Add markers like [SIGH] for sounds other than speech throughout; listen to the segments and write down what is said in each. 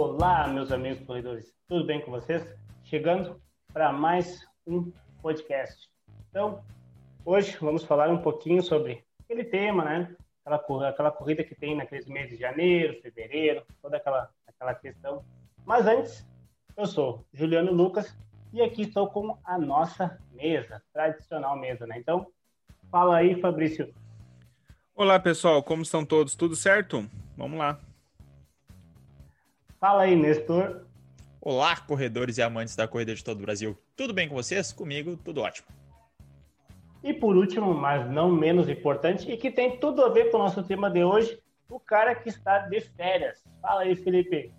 Olá, meus amigos corredores, tudo bem com vocês? Chegando para mais um podcast. Então, hoje vamos falar um pouquinho sobre aquele tema, né? Aquela, aquela corrida que tem naqueles meses de janeiro, fevereiro, toda aquela, aquela questão. Mas antes, eu sou Juliano Lucas e aqui estou com a nossa mesa, tradicional mesa, né? Então, fala aí, Fabrício. Olá, pessoal, como estão todos? Tudo certo? Vamos lá. Fala aí, Nestor. Olá, corredores e amantes da corrida de todo o Brasil. Tudo bem com vocês? Comigo, tudo ótimo. E por último, mas não menos importante, e que tem tudo a ver com o nosso tema de hoje, o cara que está de férias. Fala aí, Felipe.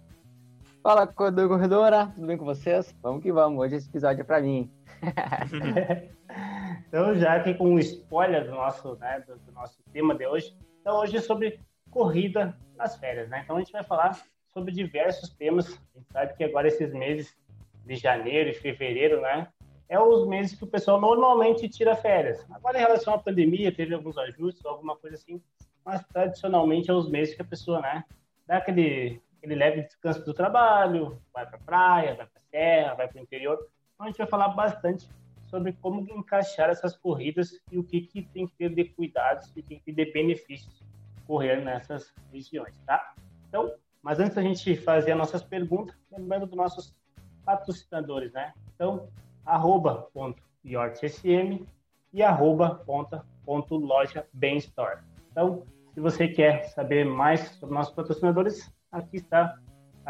Fala, corredor corredora, tudo bem com vocês? Vamos que vamos, hoje esse episódio é para mim. [LAUGHS] então, já aqui com um spoiler do nosso, né, do, do nosso tema de hoje, então hoje é sobre corrida nas férias, né? Então a gente vai falar sobre diversos temas. A gente sabe que agora esses meses de janeiro e fevereiro, né? É os meses que o pessoal normalmente tira férias. Agora, em relação à pandemia, teve alguns ajustes, alguma coisa assim, mas tradicionalmente é os meses que a pessoa, né, dá aquele, aquele leve descanso do trabalho, vai para praia, vai para serra, vai para o interior. Então, a gente vai falar bastante sobre como encaixar essas corridas e o que, que tem que ter de cuidados e que, que ter de benefícios correr nessas regiões, tá? Então, mas antes da gente fazer as nossas perguntas, lembrando dos nossos patrocinadores, né? Então, arroba ponto yortsm e arroba ponta ponto loja Store. Então, se você quer saber mais sobre nossos patrocinadores, aqui está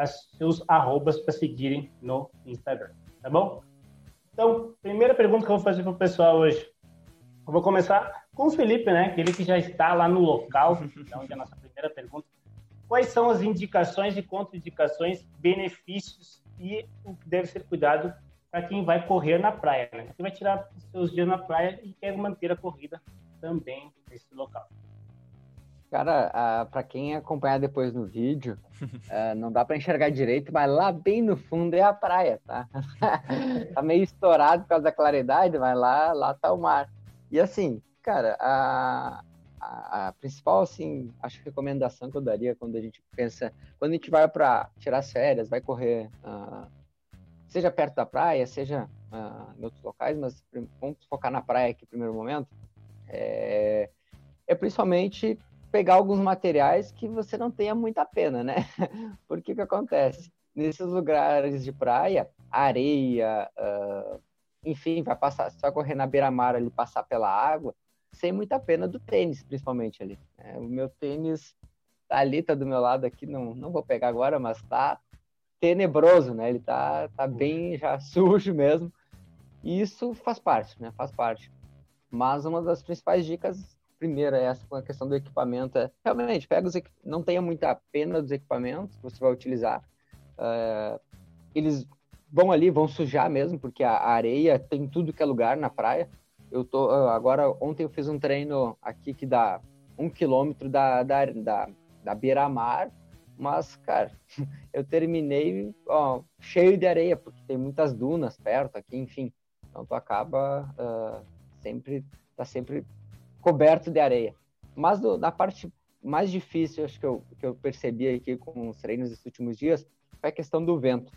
os seus arrobas para seguirem no Instagram, tá bom? Então, primeira pergunta que eu vou fazer para o pessoal hoje. Eu vou começar com o Felipe, né? Aquele que já está lá no local, então, é a nossa primeira pergunta quais são as indicações e contraindicações, benefícios e o que deve ser cuidado para quem vai correr na praia, né? Quem vai tirar seus dias na praia e quer manter a corrida também nesse local. Cara, para quem acompanhar depois no vídeo, uh, [LAUGHS] não dá para enxergar direito, mas lá bem no fundo é a praia, tá? [LAUGHS] tá meio estourado por causa da claridade, mas lá, lá tá o mar. E assim, cara, a, a, a, principal, assim, acho recomendação que eu daria quando a gente pensa, quando a gente vai para tirar férias, vai correr, uh, seja perto da praia, seja uh, em outros locais, mas vamos focar na praia aqui primeiro momento, é, é principalmente pegar alguns materiais que você não tenha muita pena, né? [LAUGHS] Porque o que acontece? Nesses lugares de praia, areia, uh, enfim, vai passar, vai correr na beira-mar ali, passar pela água, sem muita pena do tênis, principalmente ali. É, o meu tênis tá ali, tá do meu lado aqui, não, não vou pegar agora, mas tá tenebroso, né? Ele tá, tá bem já [LAUGHS] sujo mesmo. E isso faz parte, né? Faz parte. Mas uma das principais dicas, primeira, é essa com a questão do equipamento, é realmente pega os não tenha muita pena dos equipamentos que você vai utilizar. Uh, eles vão ali, vão sujar mesmo, porque a areia tem tudo que é lugar na praia. Eu tô ah, agora ontem eu fiz um treino aqui que dá um quilômetro da, da, da, da beira-mar, mas cara, [LAUGHS] eu terminei ó, cheio de areia porque tem muitas dunas perto aqui, enfim. Então tu acaba uh, sempre tá sempre coberto de areia. Mas do, da parte mais difícil, acho que eu, que eu percebi aqui com os treinos desses últimos dias, foi a questão do vento.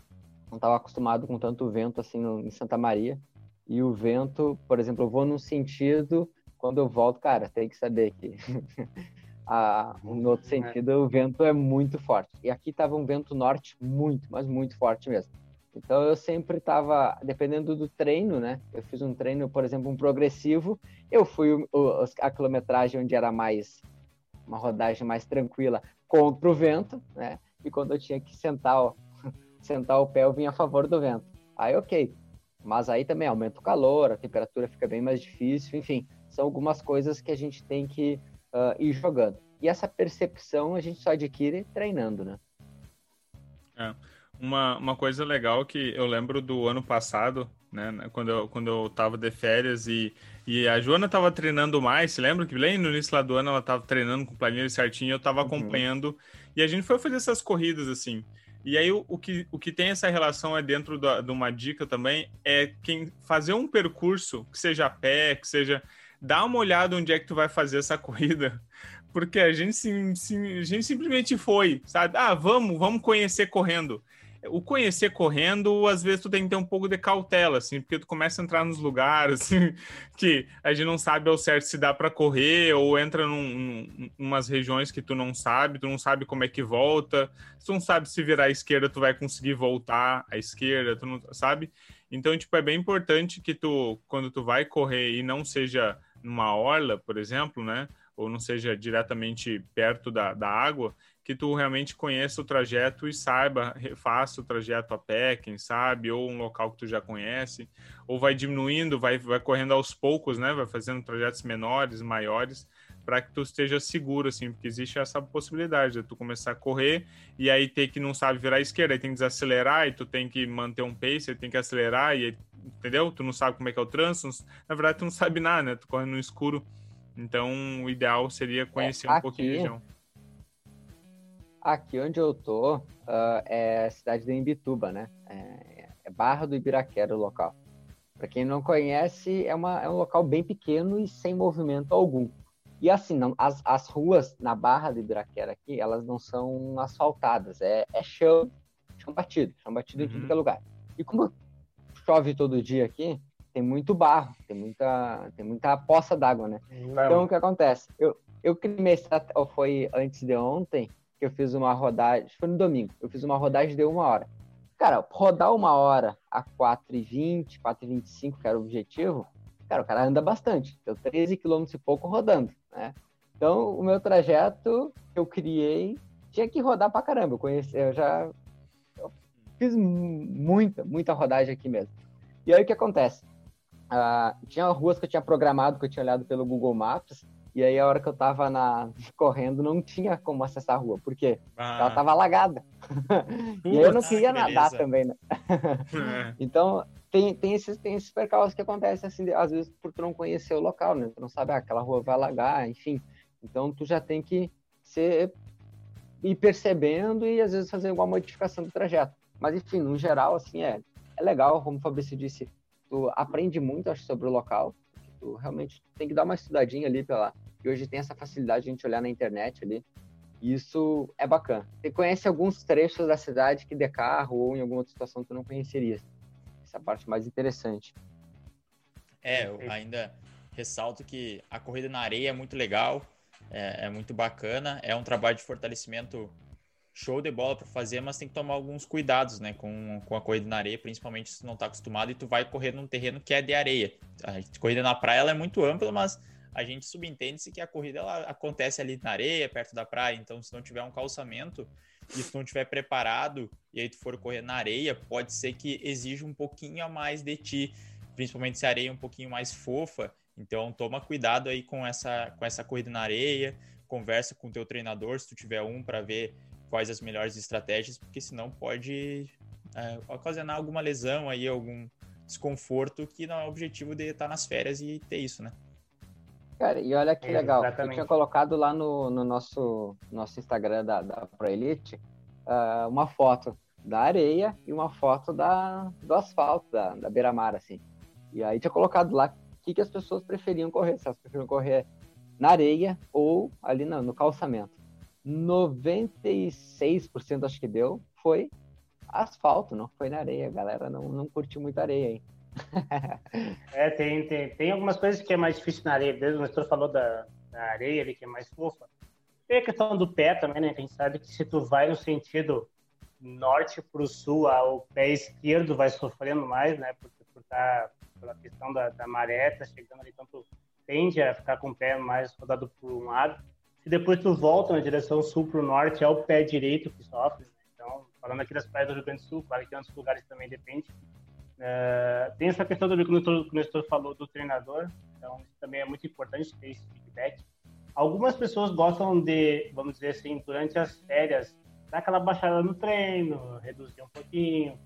Não estava acostumado com tanto vento assim no, em Santa Maria. E o vento, por exemplo, eu vou num sentido, quando eu volto, cara, tem que saber que [LAUGHS] a, no outro sentido o vento é muito forte. E aqui estava um vento norte muito, mas muito forte mesmo. Então eu sempre estava, dependendo do treino, né? Eu fiz um treino, por exemplo, um progressivo. Eu fui o, a quilometragem onde era mais uma rodagem mais tranquila contra o vento, né? E quando eu tinha que sentar, ó, [LAUGHS] sentar o pé, eu vinha a favor do vento. Aí, ok. Mas aí também aumenta o calor, a temperatura fica bem mais difícil, enfim, são algumas coisas que a gente tem que uh, ir jogando. E essa percepção a gente só adquire treinando, né? É. Uma, uma coisa legal que eu lembro do ano passado, né, né quando eu, quando eu tava de férias e, e a Joana tava treinando mais, se lembra que bem no início lá do ano ela tava treinando com planilha certinho, eu tava uhum. acompanhando uhum. e a gente foi fazer essas corridas assim. E aí o, o, que, o que tem essa relação é dentro da, de uma dica também, é quem fazer um percurso, que seja a pé, que seja. Dá uma olhada onde é que tu vai fazer essa [LAUGHS] corrida, porque a gente, sim, sim, a gente simplesmente foi, sabe? Ah, vamos, vamos conhecer correndo o conhecer correndo, às vezes tu tem que ter um pouco de cautela, assim, porque tu começa a entrar nos lugares, assim, [LAUGHS] que a gente não sabe ao certo se dá para correr, ou entra num, num, umas regiões que tu não sabe, tu não sabe como é que volta, tu não sabe se virar à esquerda tu vai conseguir voltar à esquerda, tu não sabe? Então, tipo, é bem importante que tu, quando tu vai correr e não seja numa orla, por exemplo, né, ou não seja diretamente perto da, da água, que tu realmente conheça o trajeto e saiba, faça o trajeto a pé, quem sabe, ou um local que tu já conhece, ou vai diminuindo, vai, vai correndo aos poucos, né? Vai fazendo trajetos menores, maiores, para que tu esteja seguro, assim, porque existe essa possibilidade de tu começar a correr e aí ter que não sabe virar à esquerda, aí tem que desacelerar, e tu tem que manter um pace, aí tem que acelerar, e aí, entendeu? Tu não sabe como é que é o trânsito, na verdade tu não sabe nada, né? Tu corre no escuro, então o ideal seria conhecer é, um pouquinho a região. Aqui onde eu tô uh, é a cidade de Imbituba, né? É, é Barra do Ibiraquera o local. Para quem não conhece, é, uma, é um local bem pequeno e sem movimento algum. E assim, não, as, as ruas na Barra do Ibiraquera aqui, elas não são asfaltadas, é, é chão, chão batido, chão batido uhum. em tudo que é lugar. E como chove todo dia aqui, tem muito barro, tem muita, tem muita poça d'água, né? Não. Então, o que acontece? Eu, eu criei, ou foi antes de ontem, que eu fiz uma rodagem, foi no domingo, eu fiz uma rodagem de uma hora. Cara, rodar uma hora a 4,20, 4,25, que era o objetivo, cara, o cara anda bastante. Deu 13 km e pouco rodando, né? Então, o meu trajeto que eu criei tinha que rodar pra caramba. Eu conheci, eu já eu fiz muita, muita rodagem aqui mesmo. E aí o que acontece? Uh, tinha ruas que eu tinha programado, que eu tinha olhado pelo Google Maps, e aí, a hora que eu tava na, correndo, não tinha como acessar a rua, porque ah. ela tava alagada. [LAUGHS] e eu não queria ah, nadar também, né? é. Então, tem, tem, esses, tem esses percalços que acontecem, assim, às vezes, por tu não conhecer o local, né? Tu não sabe, ah, aquela rua vai alagar, enfim. Então, tu já tem que ser, ir percebendo e, às vezes, fazer alguma modificação do trajeto. Mas, enfim, no geral, assim, é, é legal, como o Fabrício disse, tu aprende muito, acho, sobre o local, tu realmente tem que dar uma estudadinha ali pela. E hoje tem essa facilidade de a gente olhar na internet ali. E isso é bacana. Você conhece alguns trechos da cidade que de carro ou em alguma outra situação tu não conheceria. Essa parte mais interessante. É, eu ainda ressalto que a corrida na areia é muito legal, é, é muito bacana, é um trabalho de fortalecimento show de bola para fazer, mas tem que tomar alguns cuidados, né, com, com a corrida na areia, principalmente se não tá acostumado e tu vai correr num terreno que é de areia. A corrida na praia ela é muito ampla, mas a gente subentende-se que a corrida ela acontece ali na areia, perto da praia, então se não tiver um calçamento e se não tiver preparado e aí tu for correr na areia, pode ser que exija um pouquinho a mais de ti, principalmente se a areia é um pouquinho mais fofa, então toma cuidado aí com essa com essa corrida na areia, conversa com o teu treinador se tu tiver um para ver quais as melhores estratégias, porque senão pode é, ocasionar alguma lesão aí, algum desconforto que não é o objetivo de estar nas férias e ter isso, né? Cara, e olha que legal, eu tinha colocado lá no, no nosso, nosso Instagram da, da Pro Elite uh, uma foto da areia e uma foto da, do asfalto, da, da beira-mar, assim. E aí tinha colocado lá o que, que as pessoas preferiam correr, se elas preferiam correr na areia ou ali no, no calçamento. 96% acho que deu, foi asfalto, não foi na areia. A galera não, não curtiu muito areia aí. [LAUGHS] é, tem, tem, tem algumas coisas que é mais difícil na areia. Desde o Nestor falou da, da areia ali, que é mais fofa. Tem a questão do pé também, né? A gente sabe que se tu vai no sentido norte para o sul, o pé esquerdo vai sofrendo mais, né? Porque por tá, pela questão da, da maré, tá chegando ali, então tu tende a ficar com o pé mais rodado por um lado. Se depois tu volta na direção sul para o norte, é o pé direito que sofre. Né? Então, falando aqui das praias do Rio Grande do Sul, claro que em outros lugares também depende. É, tem essa questão do que o Nestor falou do treinador, então isso também é muito importante ter esse feedback. Algumas pessoas gostam de, vamos dizer assim, durante as férias, dar aquela baixada no treino, reduzir um pouquinho.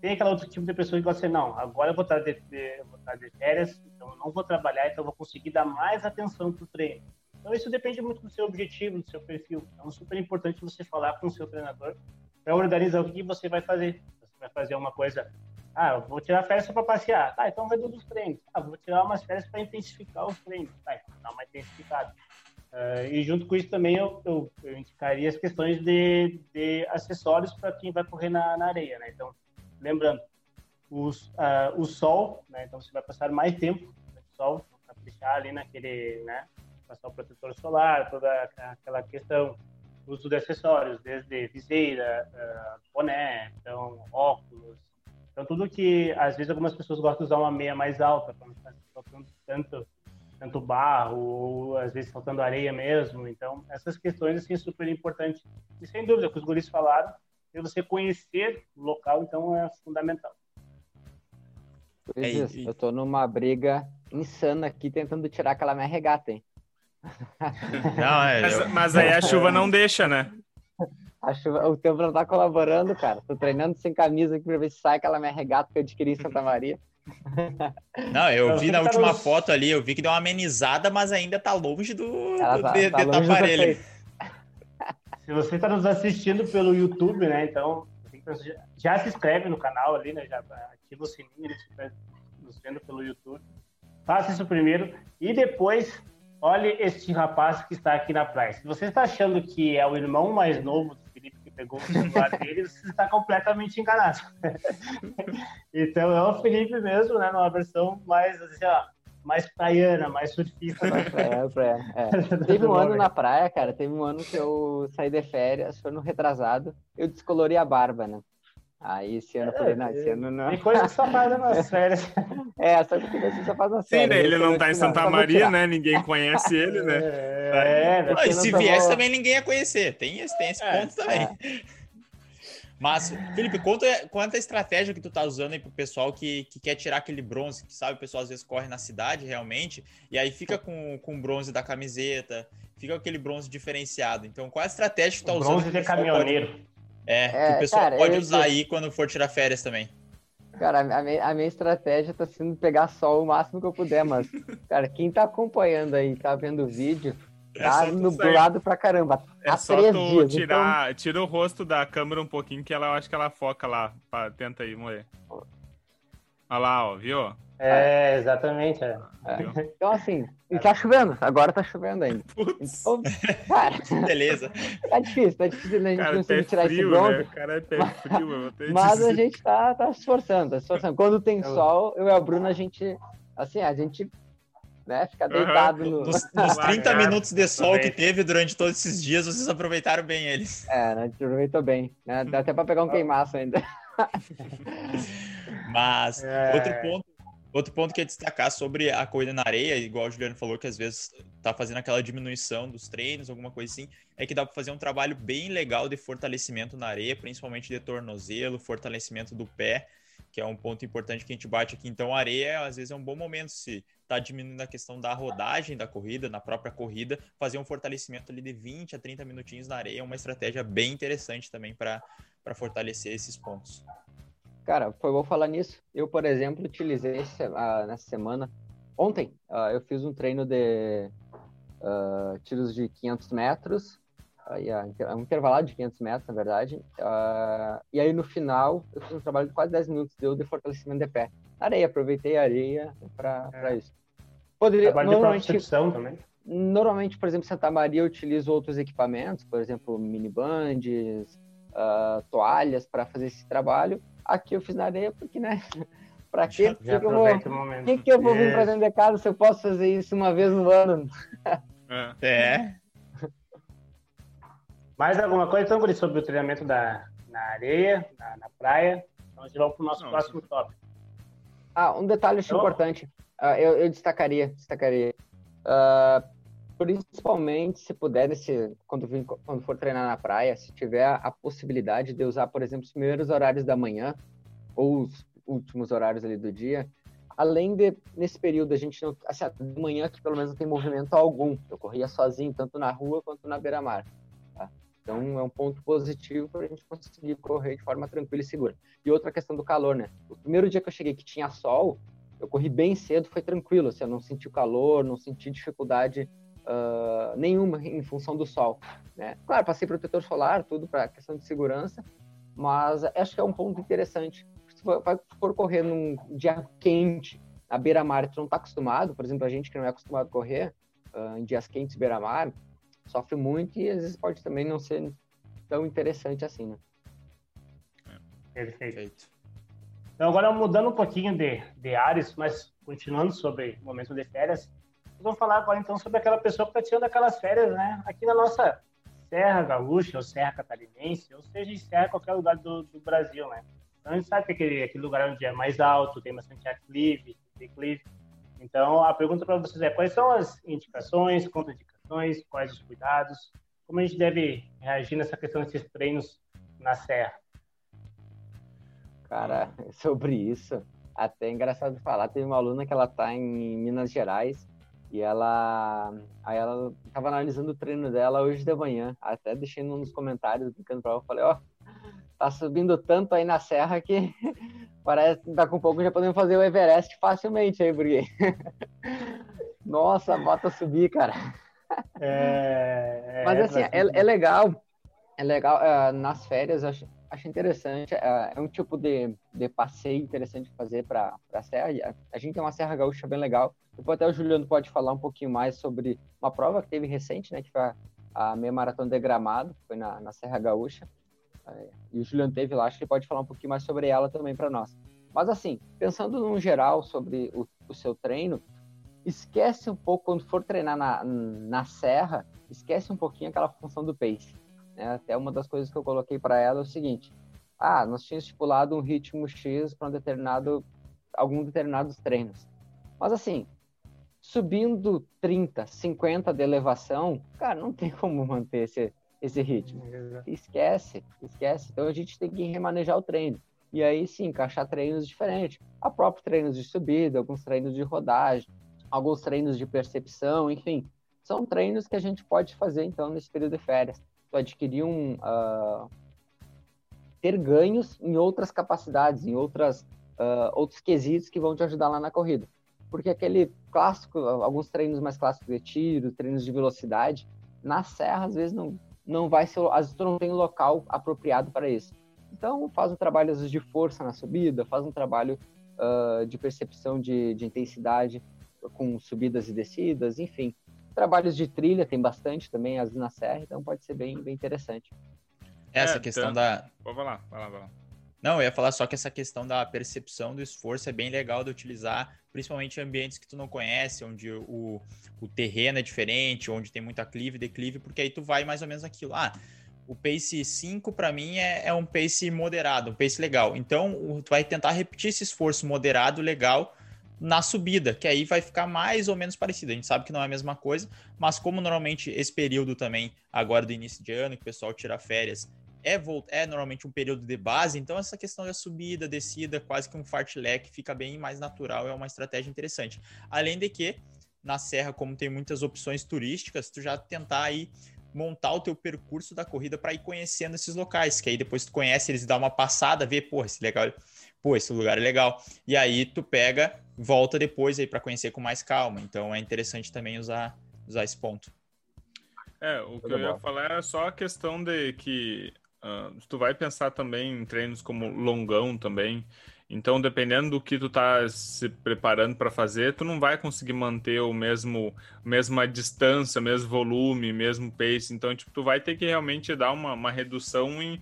Tem aquela outro tipo de pessoa que gosta de, não, agora eu vou estar de, de, vou estar de férias, então eu não vou trabalhar, então eu vou conseguir dar mais atenção para o treino. Então, isso depende muito do seu objetivo, do seu perfil. Então, é super importante você falar com o seu treinador para organizar o que você vai fazer. Você vai fazer uma coisa, ah, eu vou tirar férias para passear. Tá, então reduz os treinos. Ah, vou tirar umas férias para intensificar os treinos. Tá, então dá uma intensificada. Uh, e junto com isso também eu, eu, eu indicaria as questões de, de acessórios para quem vai correr na, na, areia, né? Então, lembrando, os, uh, o sol, né? Então você vai passar mais tempo no sol, caprichar ali naquele, né? Passar o protetor solar, toda aquela questão, uso de acessórios, desde viseira, uh, boné, então óculos, então tudo que às vezes algumas pessoas gostam de usar uma meia mais alta para não ficar faltando tanto tanto barro, ou às vezes faltando areia mesmo. Então, essas questões assim, é super importante. E sem dúvida, o que os guris falaram, é você conhecer o local, então é fundamental. Pois é, isso, eu tô numa briga insana aqui tentando tirar aquela minha regata, hein? Não, é, mas, eu... mas aí a chuva não deixa, né? A chuva, o tempo não tá colaborando, cara. Tô treinando sem camisa aqui pra ver se sai aquela minha regata que eu adquiri em Santa Maria. [LAUGHS] Não, eu vi na última foto ali, eu vi que deu uma amenizada, mas ainda tá longe do, tá, de, tá de aparelho. Se você está nos assistindo pelo YouTube, né? Então, já se inscreve no canal ali, né? Já ativa o sininho, se estiver nos vendo pelo YouTube. Faça isso primeiro e depois olhe este rapaz que está aqui na praia. Se você está achando que é o irmão mais novo pegou o celular dele, você está completamente enganado. [LAUGHS] então é o Felipe mesmo, né? Numa versão mais, assim, ó, mais praiana, mais surfista. Mais praia, praia. É. [LAUGHS] Teve um ano na praia, cara, teve um ano que eu saí de férias, foi no retrasado, eu descolori a barba, né? Aí esse ano eu falei, não, esse ano não. Tem coisa que só faz [LAUGHS] nas férias. É, só que você só faz nas férias. Sim, né? Ele não tá em Santa Maria, né? Ninguém conhece ele, né? É, é e se viesse também ninguém ia conhecer. Tem esse, tem esse é, ponto também. É. Mas, Felipe, conta, quanta estratégia que tu tá usando aí pro pessoal que, que quer tirar aquele bronze, que sabe, o pessoal às vezes corre na cidade realmente, e aí fica com, com o bronze da camiseta, fica com aquele bronze diferenciado. Então, qual a estratégia que tu tá usando? Bronze de caminhoneiro. Pode... É, é, que o pessoal cara, pode usar aí quando for tirar férias também. Cara, a minha, a minha estratégia tá sendo pegar sol o máximo que eu puder, mas, [LAUGHS] cara, quem tá acompanhando aí, tá vendo o vídeo, é tá nublado pra caramba. É há só três tu dias, tirar, então... tira o rosto da câmera um pouquinho, que ela eu acho que ela foca lá. Pra, tenta aí, moer. Olha lá, ó, viu? É, exatamente. É. É. Então, assim, e tá chovendo, agora tá chovendo ainda. Então, cara, [LAUGHS] beleza. Tá difícil, tá difícil a gente cara, conseguir tirar frio, esse bronze. Né? Cara, é até frio, eu Mas a gente tá, tá se esforçando, tá se esforçando. Quando tem sol, eu e a Bruna, a gente, assim, a gente né? Ficar deitado uhum. no... Nos, [LAUGHS] nos 30 minutos de sol que teve durante todos esses dias, vocês aproveitaram bem eles. É, né? a gente aproveitou bem. Né? Dá até para pegar um queimaço ainda. Mas é... outro ponto Outro ponto que é destacar sobre a corrida na areia, igual o Juliano falou, que às vezes tá fazendo aquela diminuição dos treinos, alguma coisa assim, é que dá para fazer um trabalho bem legal de fortalecimento na areia, principalmente de tornozelo, fortalecimento do pé, que é um ponto importante que a gente bate aqui. Então, a areia, às vezes, é um bom momento se tá diminuindo a questão da rodagem da corrida, na própria corrida, fazer um fortalecimento ali de 20 a 30 minutinhos na areia é uma estratégia bem interessante também para fortalecer esses pontos. Cara, foi bom falar nisso. Eu, por exemplo, utilizei uh, nessa semana. Ontem, uh, eu fiz um treino de uh, tiros de 500 metros, um intervalado de 500 metros, na verdade. e aí, no final, eu fiz um trabalho de quase 10 minutos de, de fortalecimento de pé. Areia, aproveitei a areia para é. isso. Poderia, trabalho normalmente, de também. Normalmente, por exemplo, Santa Maria, eu utilizo outros equipamentos, por exemplo, mini bands, toalhas para fazer esse trabalho Aqui eu fiz na areia porque, né? [LAUGHS] Pra quê? Já, já que eu vou, que, que eu vou vir pra dentro de casa se eu posso fazer isso uma vez no ano? É. é. [LAUGHS] Mais alguma coisa, então, Guri, sobre o treinamento da, na areia, na, na praia? Então, vamos para o nosso Não, próximo sim. tópico. Ah, um detalhe então... importante. Uh, eu, eu, destacaria, destacaria. Uh, principalmente se puder, nesse, quando, quando for treinar na praia, se tiver a possibilidade de usar, por exemplo, os primeiros horários da manhã ou os últimos horários ali do dia, além de, nesse período, a gente não, assim, de manhã que pelo menos não tem movimento algum, eu corria sozinho, tanto na rua quanto na beira-mar, tá? Então, é um ponto positivo para a gente conseguir correr de forma tranquila e segura. E outra questão do calor, né? O primeiro dia que eu cheguei que tinha sol, eu corri bem cedo, foi tranquilo, assim, eu não senti o calor, não senti dificuldade uh, nenhuma em função do sol. Né? Claro, passei protetor solar, tudo para questão de segurança, mas acho que é um ponto interessante. Se for, for correr num dia quente, na beira-mar, tu não está acostumado, por exemplo, a gente que não é acostumado a correr, uh, em dias quentes beira-mar, sofre muito e às vezes pode também não ser tão interessante assim, né? Perfeito. Então, agora mudando um pouquinho de, de áreas, mas continuando sobre o momento de férias, vamos falar agora então sobre aquela pessoa que está tirando aquelas férias, né? Aqui na nossa Serra Gaúcha, ou Serra Catarinense, ou seja, em Serra, qualquer lugar do, do Brasil, né? Então, a gente sabe que aquele, aquele lugar onde é mais alto, tem bastante aclive, declive. Então, a pergunta para vocês é: quais são as indicações, contraindicações, quais os cuidados? Como a gente deve reagir nessa questão desses treinos na serra? Cara, [LAUGHS] sobre isso, até é engraçado falar, teve uma aluna que ela tá em Minas Gerais e ela aí ela tava analisando o treino dela hoje de manhã, até deixei nos comentários brincando para ela, falei, ó, oh, tá subindo tanto aí na serra que [LAUGHS] parece que daqui a um pouco já podemos fazer o Everest facilmente aí, porque [LAUGHS] nossa, bota subir, cara. É, Mas é, assim, é, é, legal, é legal uh, nas férias, acho, acho interessante, uh, é um tipo de, de passeio interessante fazer para a serra. A, gente tem uma serra gaúcha bem legal. Depois até o Juliano pode falar um pouquinho mais sobre uma prova que teve recente, né, que foi a, meia maratona de Gramado, foi na, na Serra Gaúcha. Uh, e o Juliano teve lá, acho que ele pode falar um pouquinho mais sobre ela também para nós. Mas assim, pensando no geral sobre o, o seu treino, esquece um pouco, quando for treinar na, na serra, esquece um pouquinho aquela função do pace. Né? Até uma das coisas que eu coloquei para ela é o seguinte: ah, nós tínhamos estipulado um ritmo X para um determinado, algum determinados treinos. Mas assim, subindo 30, 50 de elevação, cara, não tem como manter esse, esse ritmo. Esquece, esquece. Então a gente tem que remanejar o treino. E aí sim, encaixar treinos diferentes. A própria treinos de subida, alguns treinos de rodagem, alguns treinos de percepção, enfim. São treinos que a gente pode fazer, então, nesse período de férias. Tu adquirir um... Uh, ter ganhos em outras capacidades, em outras, uh, outros quesitos que vão te ajudar lá na corrida. Porque aquele clássico, alguns treinos mais clássicos de tiro, treinos de velocidade, na serra, às vezes, não, não vai ser... Às vezes tu não tem local apropriado para isso. Então, faz um trabalho, às vezes, de força na subida, faz um trabalho uh, de percepção de, de intensidade com subidas e descidas, enfim. Trabalhos de trilha tem bastante também, as na serra, então pode ser bem, bem interessante. Essa é, questão então... da. Vai lá, vai lá, vai lá. Não, eu ia falar só que essa questão da percepção do esforço é bem legal de utilizar, principalmente em ambientes que tu não conhece, onde o, o terreno é diferente, onde tem muita clive, declive, porque aí tu vai mais ou menos aquilo. Ah, o pace 5 para mim é, é, um pace moderado, um pace legal. Então, tu vai tentar repetir esse esforço moderado, legal, na subida, que aí vai ficar mais ou menos parecido. A gente sabe que não é a mesma coisa, mas como normalmente esse período também, agora do início de ano, que o pessoal tira férias, é, é normalmente um período de base, então essa questão da subida, descida, quase que um fartlek fica bem mais natural, é uma estratégia interessante. Além de que, na serra, como tem muitas opções turísticas, tu já tentar aí montar o teu percurso da corrida para ir conhecendo esses locais, que aí depois tu conhece eles, dá uma passada, vê, pô, esse legal, pô, esse lugar é legal. E aí tu pega, volta depois aí para conhecer com mais calma. Então é interessante também usar, usar esse ponto. É, o que eu ia falar é só a questão de que uh, tu vai pensar também em treinos como longão também. Então, dependendo do que tu tá se preparando para fazer, tu não vai conseguir manter o mesmo mesma distância, mesmo volume, mesmo pace. Então, tipo, tu vai ter que realmente dar uma, uma redução em,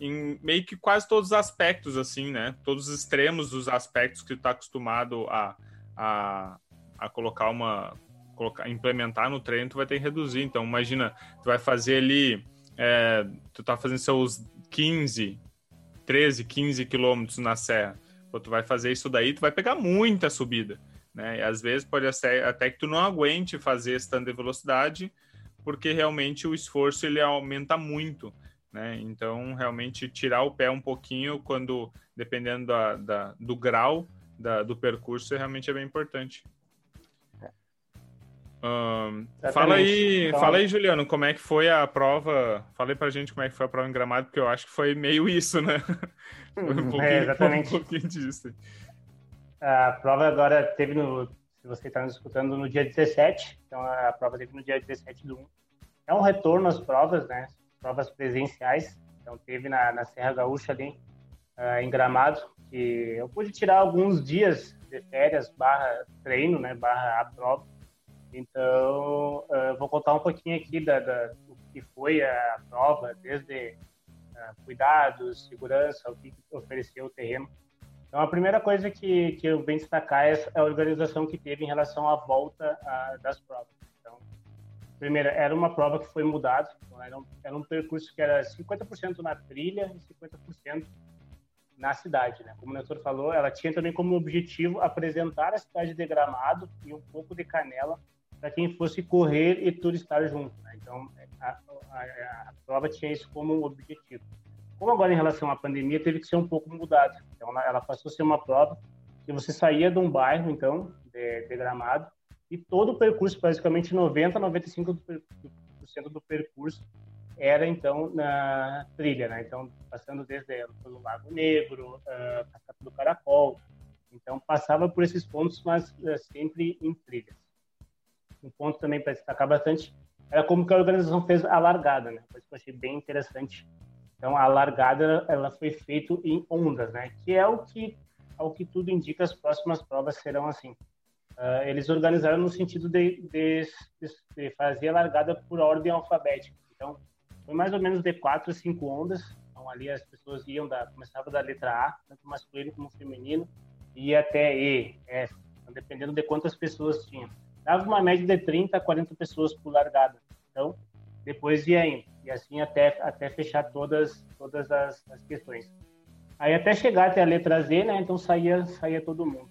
em meio que quase todos os aspectos, assim, né? Todos os extremos dos aspectos que tu tá acostumado a, a, a colocar uma. Colocar, implementar no treino, tu vai ter que reduzir. Então, imagina, tu vai fazer ali. É, tu tá fazendo seus 15, 13, 15 quilômetros na serra. Pô, tu vai fazer isso daí, tu vai pegar muita subida. Né? E às vezes pode ser até que tu não aguente fazer esse tanto de velocidade, porque realmente o esforço ele aumenta muito né? Então, realmente tirar o pé um pouquinho quando, dependendo da, da do grau da, do percurso, realmente é bem importante. Fala aí, então... fala aí, Juliano, como é que foi a prova? Falei pra gente como é que foi a prova em Gramado, porque eu acho que foi meio isso, né? [LAUGHS] um é, pouquinho, é, [LAUGHS] exatamente. Um pouquinho disso. A prova agora teve no, se você está nos escutando, no dia 17, então a prova teve no dia 17 do 1. É um retorno às provas, né? Provas presenciais. Então, teve na, na Serra Gaúcha ali, uh, em Gramado, que eu pude tirar alguns dias de férias barra treino, né, barra a prova. Então, uh, vou contar um pouquinho aqui da, da, do que foi a prova, desde uh, cuidados, segurança, o que ofereceu o terreno. Então, a primeira coisa que, que eu venho destacar é a organização que teve em relação à volta das provas. Primeiro, era uma prova que foi mudada, então era, um, era um percurso que era 50% na trilha e 50% na cidade, né? Como o Nestor falou, ela tinha também como objetivo apresentar a cidade de Gramado e um pouco de Canela para quem fosse correr e turistar junto. Né? Então, a, a, a, prova tinha isso como objetivo. Como agora, em relação à pandemia, teve que ser um pouco mudado. Então, ela passou a ser uma prova que você saía de um bairro, então, de, de Gramado, e todo o percurso, praticamente 90% a 95% do percurso, era, então, na trilha. Né? Então, passando desde pelo Lago Negro, uh, do Caracol. Então, passava por esses pontos, mas uh, sempre em trilhas um ponto também para destacar bastante era como que a organização fez a largada, né? Coisa que eu achei bem interessante. Então, a largada ela foi feita em ondas, né? Que é o que, ao que tudo indica, as próximas provas serão assim. Uh, eles organizaram no sentido de, de, de, fazer a largada por ordem alfabética. Então, foi mais ou menos de quatro a cinco ondas. Então, ali as pessoas iam da, começava da letra A, tanto masculino como feminino, e até E, F, então, dependendo de quantas pessoas tinham dava uma média de 30 a 40 pessoas por largada. Então, depois ia indo. E assim até, até fechar todas, todas as, as questões. Aí até chegar até a letra Z, né? Então saía, saía todo mundo.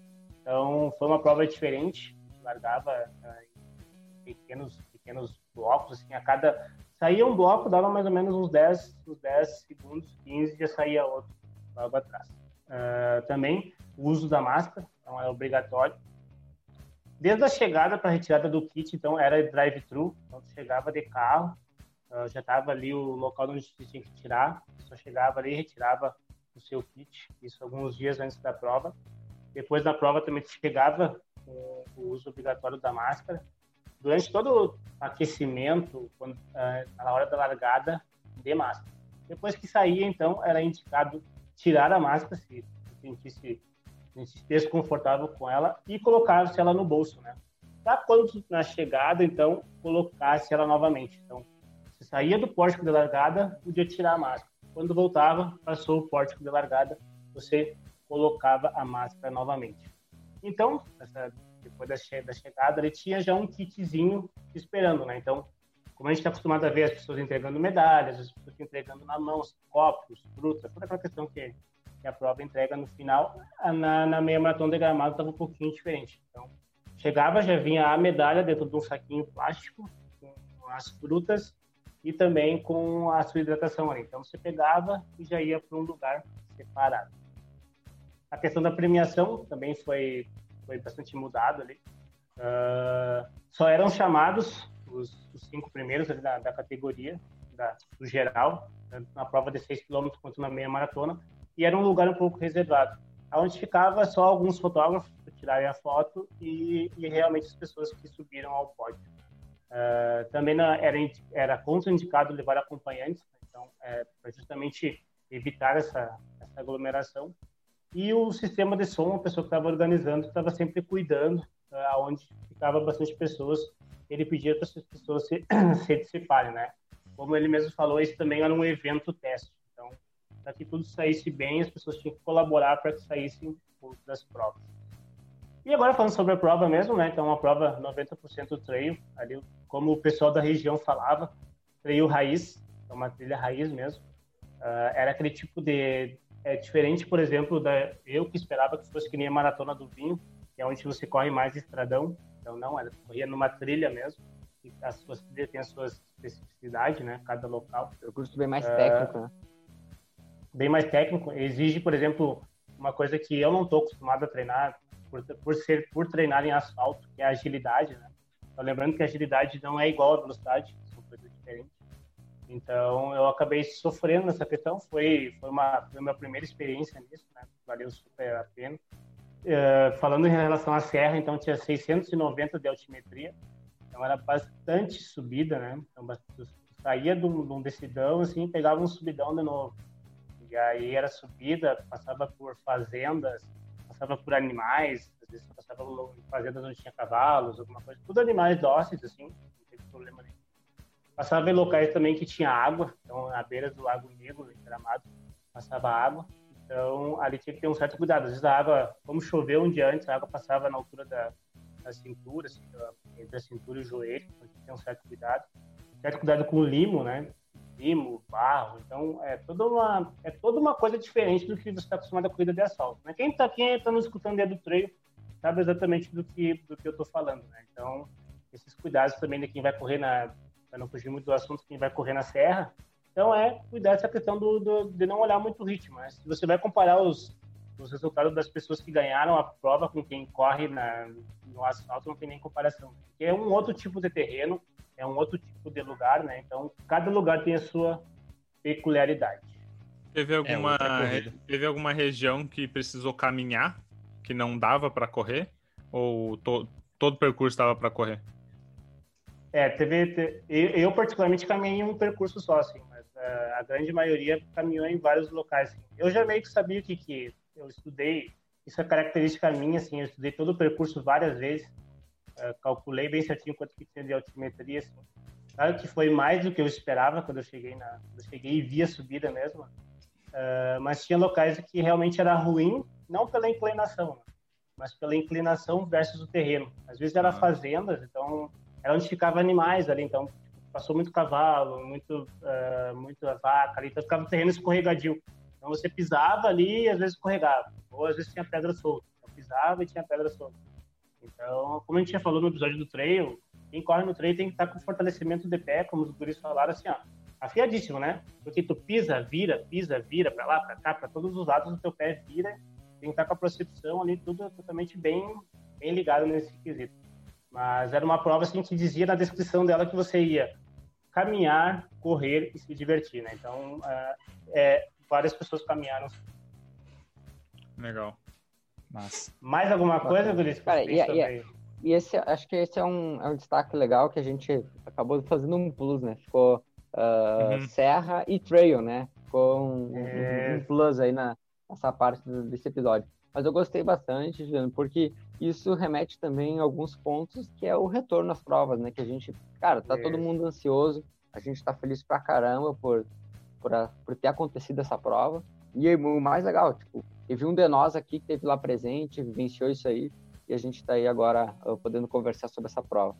Então foi uma prova diferente. largava uh, em pequenos, pequenos blocos, assim, a cada... Saía um bloco, dava mais ou menos uns 10, uns 10 segundos, 15, já saía outro logo atrás. Uh, também o uso da máscara, então é obrigatório. Desde a chegada para a retirada do kit, então, era drive-thru. Então, chegava de carro, uh, já estava ali o local onde tinha que tirar. Só chegava ali e retirava o seu kit. Isso alguns dias antes da prova. Depois da prova também chegava o uso obrigatório da máscara. Durante todo o aquecimento, quando, uh, na hora da largada, de máscara. Depois que saía, então, era indicado tirar a máscara se sentisse se desconfortável com ela e colocasse ela no bolso, né? Para quando na chegada, então, colocasse ela novamente. Então, se saía do pórtico de largada, podia tirar a máscara. Quando voltava, passou o pórtico de largada, você colocava a máscara novamente. Então, essa, depois da, che da chegada, ele tinha já um kitzinho esperando, né? Então, como a gente está acostumado a ver as pessoas entregando medalhas, as pessoas entregando na mão copos, frutas, toda aquela questão que que a prova entrega no final, na, na meia maratona de gramado estava um pouquinho diferente. Então, chegava, já vinha a medalha dentro de um saquinho plástico, com as frutas e também com a sua hidratação ali. Então, você pegava e já ia para um lugar separado. A questão da premiação também foi, foi bastante mudado ali. Uh, só eram chamados os, os cinco primeiros da, da categoria, da, do geral, tanto na prova de 6 km quanto na meia maratona, e era um lugar um pouco reservado, onde ficava só alguns fotógrafos para tirarem a foto e, e, realmente as pessoas que subiram ao pódio. Uh, também na, era, era contraindicado levar acompanhantes, então, é, para justamente evitar essa, essa aglomeração. E o sistema de som, a pessoa que estava organizando, estava sempre cuidando, uh, aonde ficava bastante pessoas, ele pedia para as pessoas se, [COUGHS] se dissiparem, né? Como ele mesmo falou, esse também era um evento teste para que tudo saísse bem, as pessoas tinham que colaborar para que saíssem das provas. E agora falando sobre a prova mesmo, né? Então, uma prova 90% trail, ali, como o pessoal da região falava, trail raiz, é uma trilha raiz mesmo. Uh, era aquele tipo de é diferente, por exemplo, da eu que esperava que fosse que nem a maratona do vinho, que é onde você corre mais estradão. Então não, era corria numa trilha mesmo. E as suas trilhas têm as suas especificidades, né? Cada local. Eu curso bem mais uh, técnico, né? bem mais técnico. Exige, por exemplo, uma coisa que eu não estou acostumado a treinar, por, por, ser por treinar em asfalto, que é a agilidade, né? Então, lembrando que a agilidade não é igual à velocidade, são coisas diferentes. Então, eu acabei sofrendo nessa questão. Foi, foi, uma, foi minha primeira experiência nisso, né? Valeu super a pena. Uh, falando em relação à serra, então tinha 690 de altimetria, então era bastante subida, né? Então, saía de um, de um decidão, assim, pegava um subidão de novo. E aí era subida, passava por fazendas, passava por animais, às vezes passava em fazendas onde tinha cavalos, alguma coisa, tudo animais dóceis, assim, não teve problema nenhum. Passava em locais também que tinha água, então na beira do Lago Negro, em Gramado, passava água, então ali tinha que ter um certo cuidado. Às vezes a água, como choveu um dia antes, a água passava na altura da, da cintura, assim, entre a cintura e o joelho, então tinha que ter um certo cuidado. Certo cuidado com o limo, né? limo, barro. Então, é toda uma, é toda uma coisa diferente do que você está acostumado a corrida de asfalto. Né? Quem está quem tá nos escutando dentro do treino sabe exatamente do que, do que eu estou falando. Né? Então, esses cuidados também de quem vai correr na. Para não fugir muito do assunto, quem vai correr na serra. Então, é cuidar dessa questão do, do, de não olhar muito o ritmo. Né? Se você vai comparar os, os resultados das pessoas que ganharam a prova com quem corre na, no asfalto, não tem nem comparação. Porque é um outro tipo de terreno, é um outro tipo de lugar, né? Então, cada lugar tem a sua peculiaridade. Teve é alguma, é teve alguma região que precisou caminhar, que não dava para correr? Ou to, todo o percurso dava para correr? É, teve, eu, particularmente caminhei um percurso só, assim, mas uh, a grande maioria caminhou em vários locais. Assim. Eu já meio que sabia o que, que eu estudei, isso é característica minha, assim, eu estudei todo o percurso várias vezes, uh, calculei bem certinho quanto que tinha de altimetria, assim. Claro que foi mais do que eu esperava quando eu cheguei na, eu cheguei e vi a subida mesmo, uh, mas tinha locais que realmente era ruim, não pela inclinação, né? mas pela inclinação versus o terreno. Às vezes era fazendas, então era onde ficava animais ali, então tipo, passou muito cavalo, muito uh, vaca ali, então ficava o terreno escorregadio. Então você pisava ali e às vezes escorregava, ou às vezes tinha pedra solta. Então, pisava e tinha pedra solta. Então, como a gente já falou no episódio do trail, quem corre no trail tem que estar com fortalecimento de pé, como os guris falaram, assim, ó, afiadíssimo, né? Porque tu pisa, vira, pisa, vira para lá, para cá, para todos os lados do teu pé vira, tem que estar com a percepção ali, tudo totalmente bem, bem ligado nesse quesito. Mas era uma prova, assim, que dizia na descrição dela que você ia caminhar, correr e se divertir, né? Então, uh, é, várias pessoas caminharam. Legal. Mas... Mais alguma coisa, Guris? Cara, e, e, e, esse, acho que esse é um, é um destaque legal que a gente acabou fazendo um plus, né? Ficou uh, uhum. Serra e Trail, né? Ficou um, é... um plus aí na, nessa parte desse episódio. Mas eu gostei bastante, Juliano, porque isso remete também a alguns pontos que é o retorno às provas, né? Que a gente, cara, tá é. todo mundo ansioso, a gente tá feliz pra caramba por, por, a, por ter acontecido essa prova. E o mais legal, tipo, teve um de nós aqui que teve lá presente, vivenciou isso aí, e a gente está aí agora uh, podendo conversar sobre essa prova.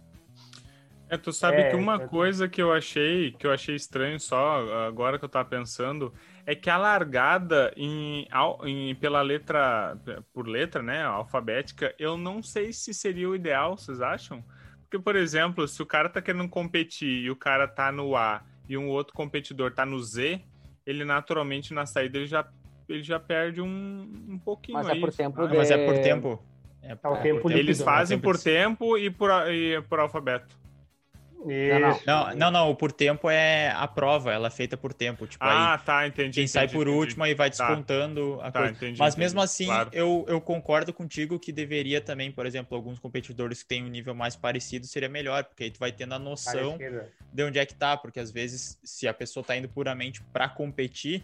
É, tu sabe é, que uma coisa que eu achei, que eu achei estranho só, agora que eu tava pensando, é que a largada em, em, pela letra, por letra, né, alfabética, eu não sei se seria o ideal, vocês acham? Porque, por exemplo, se o cara tá querendo competir e o cara tá no A e um outro competidor tá no Z, ele naturalmente na saída ele já, ele já perde um, um pouquinho mas é aí. É por tempo ah, de... Mas é por tempo. É, por, é tempo Eles fazem por tempo e por, e por alfabeto. Isso. Não, não, não, o por tempo é a prova, ela é feita por tempo. Tipo, ah, aí, tá, entendi. Quem entendi, sai por entendi. último aí vai tá. descontando tá, a tá, coisa. Entendi, Mas entendi, mesmo assim, claro. eu, eu concordo contigo que deveria também, por exemplo, alguns competidores que têm um nível mais parecido seria melhor, porque aí tu vai tendo a noção Parecida. de onde é que tá, porque às vezes, se a pessoa tá indo puramente para competir,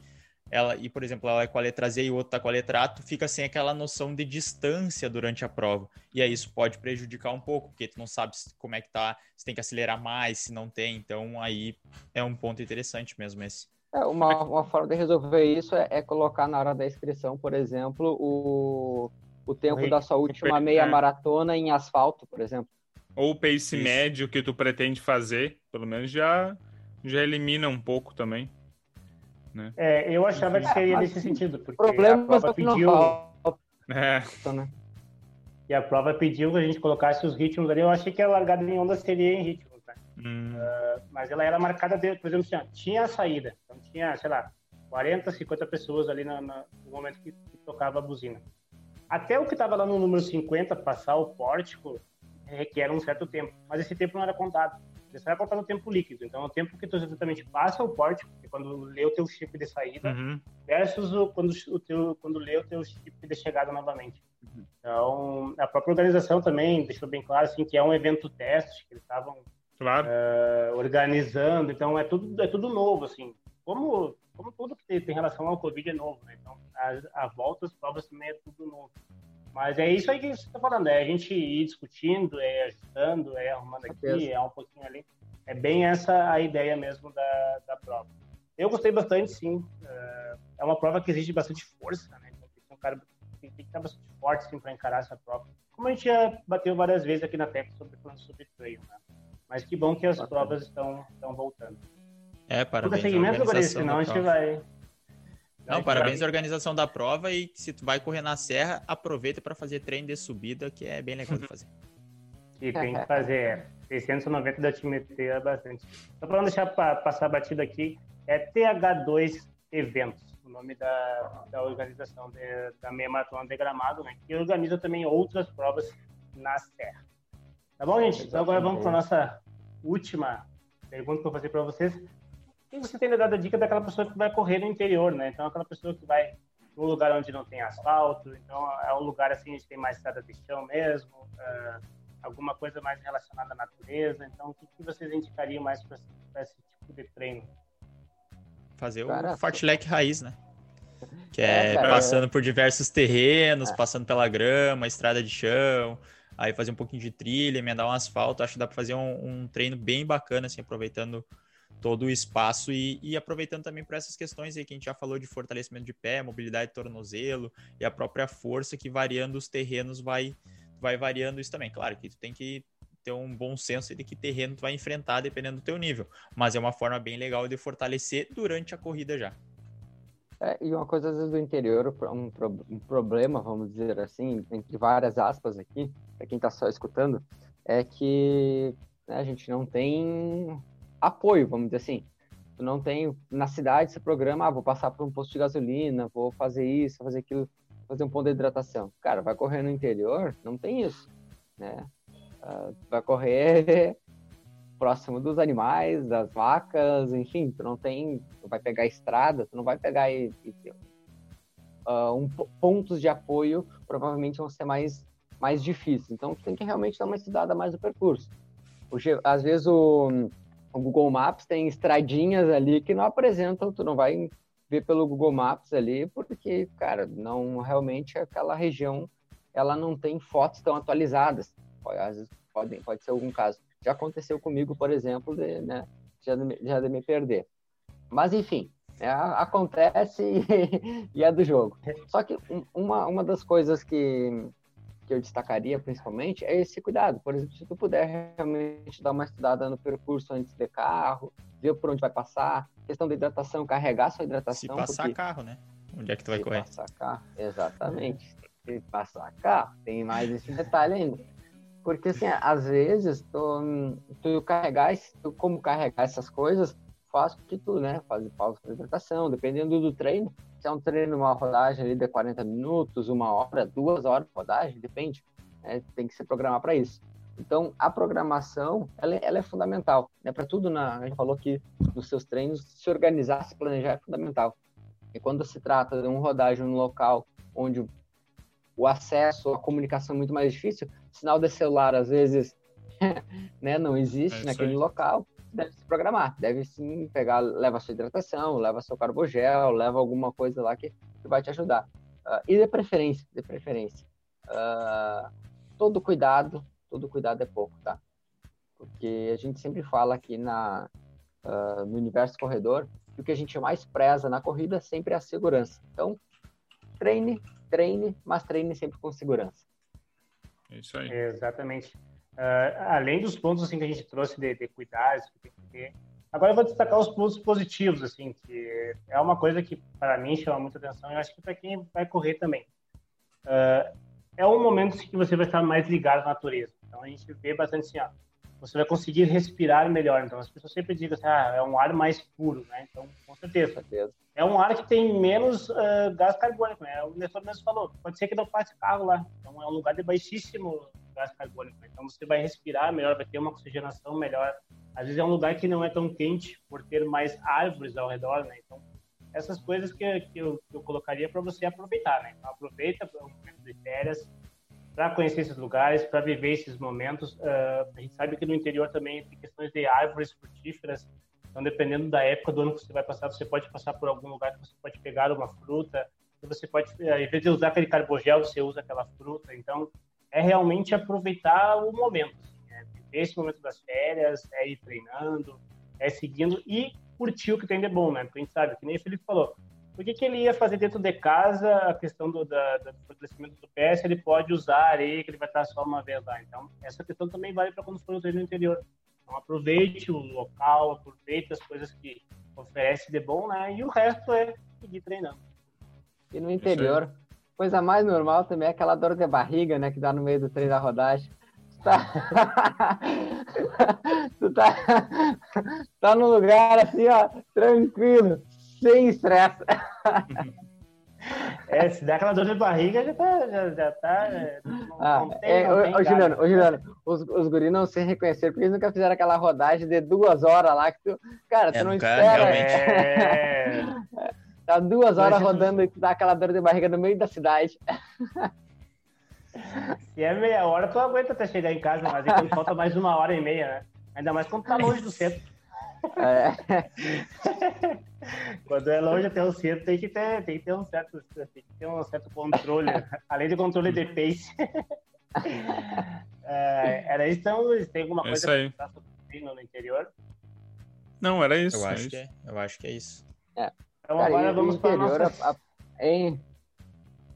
ela e por exemplo ela é com a letra Z e o outro tá com a letra A, tu fica sem aquela noção de distância durante a prova. E aí isso pode prejudicar um pouco, porque tu não sabe como é que tá, se tem que acelerar mais, se não tem. Então aí é um ponto interessante mesmo esse. É, uma, uma forma de resolver isso é, é, colocar na hora da inscrição, por exemplo, o, o tempo Oi, da sua última meia é. maratona em asfalto, por exemplo. Ou o pace isso. médio que tu pretende fazer, pelo menos já, já elimina um pouco também. Né? É, eu achava que seria nesse sentido, porque problema a prova pediu. É. Né? E a prova pediu que a gente colocasse os ritmos ali. Eu achei que a largada em onda seria em ritmos, tá? Hum. Uh, mas ela era marcada, de, por exemplo, assim, tinha a saída. Então tinha, sei lá, 40, 50 pessoas ali no, no momento que, que, tocava a buzina. Até o que estava lá no número 50, passar o pórtico, requer um certo tempo. Mas esse tempo não era contado. Você vai contar no tempo líquido. Então, é o tempo que tu exatamente passa o porte, é quando lê o teu chip de saída, uhum. versus o, quando, o teu, quando lê o teu chip de chegada novamente. Uhum. Então, a própria organização também deixou bem claro assim, que é um evento teste, que eles estavam claro. uh, organizando. Então, é tudo, é tudo novo, assim. Como, como tudo que tem, tem relação ao Covid é novo, né? Então, a, a volta, as provas também é tudo novo. Mas é isso aí que você está falando, é a gente ir discutindo, é ajustando, é arrumando aqui, é um pouquinho ali. É bem essa a ideia mesmo da, da prova. Eu gostei bastante, sim. É, é uma prova que exige bastante força, né? Então, tem que um cara tem, que estar bastante forte, assim, para encarar essa prova. Como a gente já bateu várias vezes aqui na Tech sobre falando sobre treino, né? Mas que bom que as provas estão, estão voltando. É, parabéns. segmento, organização senão a gente vai. Não, parabéns à organização da prova e se tu vai correr na serra, aproveita para fazer treino de subida, que é bem legal de fazer. que [LAUGHS] tem que fazer 690 da time T é bastante. Só para não deixar pra, passar batido aqui, é TH2 Eventos, o nome da, da organização de, da meia maratona de Gramado, né? Que organiza também outras provas na serra. Tá bom, gente? Então agora vamos para nossa última pergunta que eu vou fazer para vocês e você tem dado a dica daquela pessoa que vai correr no interior, né? Então, aquela pessoa que vai num lugar onde não tem asfalto, então é um lugar assim, a gente tem mais estrada de chão mesmo, uh, alguma coisa mais relacionada à natureza. Então, o que, que vocês indicariam mais para esse tipo de treino? Fazer o fartlek raiz, né? Que é, é passando por diversos terrenos, é. passando pela grama, estrada de chão, aí fazer um pouquinho de trilha, emendar um asfalto. Acho que dá para fazer um, um treino bem bacana, assim, aproveitando todo o espaço e, e aproveitando também para essas questões aí que a gente já falou de fortalecimento de pé, mobilidade de tornozelo e a própria força que variando os terrenos vai, vai variando isso também. Claro que tu tem que ter um bom senso de que terreno tu vai enfrentar dependendo do teu nível, mas é uma forma bem legal de fortalecer durante a corrida já. É, e uma coisa às vezes do interior, um, um problema, vamos dizer assim, entre várias aspas aqui, para quem está só escutando, é que né, a gente não tem apoio, vamos dizer assim. Tu não tem na cidade esse programa, ah, vou passar por um posto de gasolina, vou fazer isso, fazer aquilo, fazer um ponto de hidratação. Cara, vai correr no interior, não tem isso, né? Uh, vai correr [LAUGHS] próximo dos animais, das vacas, enfim, tu não tem, tu vai pegar estrada, tu não vai pegar e, e, uh, um, pontos de apoio provavelmente vão ser mais mais difíceis. Então, tu tem que realmente dar uma estudada mais no percurso. O, às vezes o o Google Maps tem estradinhas ali que não apresentam, tu não vai ver pelo Google Maps ali, porque, cara, não realmente aquela região ela não tem fotos tão atualizadas. Pode, às vezes pode, pode ser algum caso. Já aconteceu comigo, por exemplo, de, né, já, de, já de me perder. Mas, enfim, é, acontece [LAUGHS] e, e, é do jogo. Só que uma, uma das coisas que, que eu destacaria principalmente é esse cuidado. Por exemplo, se tu puder realmente dar uma estudada no percurso antes de carro, ver por onde vai passar, questão da hidratação, carregar sua hidratação. Se passar porque... carro, né? Onde é que tu vai se correr? Passar carro, exatamente. Se passar carro, tem mais esse [LAUGHS] detalhe ainda. Porque, assim, às vezes, tu, tu carregar, tu, como carregar essas coisas, faz que tu, né, faz pausa para hidratação, dependendo do treino, se é um treino, uma rodagem ali de 40 minutos, uma hora, duas horas de rodagem, depende. Né? Tem que se programar para isso. Então, a programação, ela, é, ela é fundamental. Né? Para tudo, na, a gente falou que nos seus treinos, se organizar, se planejar é fundamental. E quando se trata de uma rodagem no local onde o acesso, a comunicação é muito mais difícil, sinal de celular, às vezes, [LAUGHS] né, não existe é naquele local, deve se programar, deve sim pegar, leva sua hidratação, leva seu carbogel, leva alguma coisa lá que, que vai te ajudar. Uh, e de preferência, de preferência, uh, todo cuidado, todo cuidado é pouco, tá? Porque a gente sempre fala aqui na, uh, no universo corredor que o que a gente mais preza na corrida sempre é a segurança. Então, treine, treine, mas treine sempre com segurança. É isso aí. Exatamente. Uh, além dos pontos assim, que a gente trouxe de, de cuidados que tem que ter. Agora eu vou destacar os pontos positivos, assim, que é uma coisa que para mim chama muita atenção e acho que para quem vai correr também. Uh, é um momento que você vai estar mais ligado à natureza. Então a gente vê bastante assim, ó, você vai conseguir respirar melhor. Então as pessoas sempre dizem assim, ah, é um ar mais puro, né? Então, com certeza. É um ar que tem menos uh, gás carbônico, né? O Nestor mesmo falou, pode ser que não passe carro lá. Então é um lugar de baixíssimo gás carbônico. Então você vai respirar melhor, vai ter uma oxigenação melhor. Às vezes é um lugar que não é tão quente por ter mais árvores ao redor, né? Então essas coisas que, que, eu, que eu colocaria para você aproveitar, né? Então aproveita o momento de férias para conhecer esses lugares, para viver esses momentos. Uh, a gente sabe que no interior também tem questões de árvores frutíferas. Então, dependendo da época do ano que você vai passar, você pode passar por algum lugar que você pode pegar uma fruta, você pode, ao invés de usar aquele carbogel, você usa aquela fruta. Então, é realmente aproveitar o momento. Né? Esse momento das férias, é ir treinando, é seguindo e curtir o que tem de bom, né? Porque a gente sabe, que nem o Felipe falou, por que, que ele ia fazer dentro de casa a questão do, da, do fortalecimento do pé, se ele pode usar areia, que ele vai estar só uma vez lá. Então, essa questão também vale para quando for no treino no interior. Então, aproveite o local, aproveite as coisas que oferece de bom, né? E o resto é seguir treinando. E no interior, coisa mais normal também é aquela dor de barriga, né? Que dá no meio do treino da rodagem. Tu tá... [LAUGHS] tu tá... tá no lugar assim, ó, tranquilo sem estresse. É, se der aquela dor de barriga, já tá. Já, já tá não, ah, não tem, é, ô, Juliano, ô, Juliano, os, os guris não se reconheceram, porque eles nunca fizeram aquela rodagem de duas horas lá que tu. Cara, tu é, não espera. É... [LAUGHS] tá duas horas rodando e tu dá aquela dor de barriga no meio da cidade. Se é meia hora, tu aguenta até chegar em casa, mas aí quando falta mais uma hora e meia, né? Ainda mais quando tá longe do centro. É. [LAUGHS] Quando é longe até o centro, tem que ter, tem que ter um certo, tem que ter um certo controle, além de controle de pace. é, era isso, então, tem alguma é coisa é para no interior? Não, era isso. Eu acho, que, é, eu acho que é isso. É. Então Cara, agora vamos para interior, nossa... a, a, em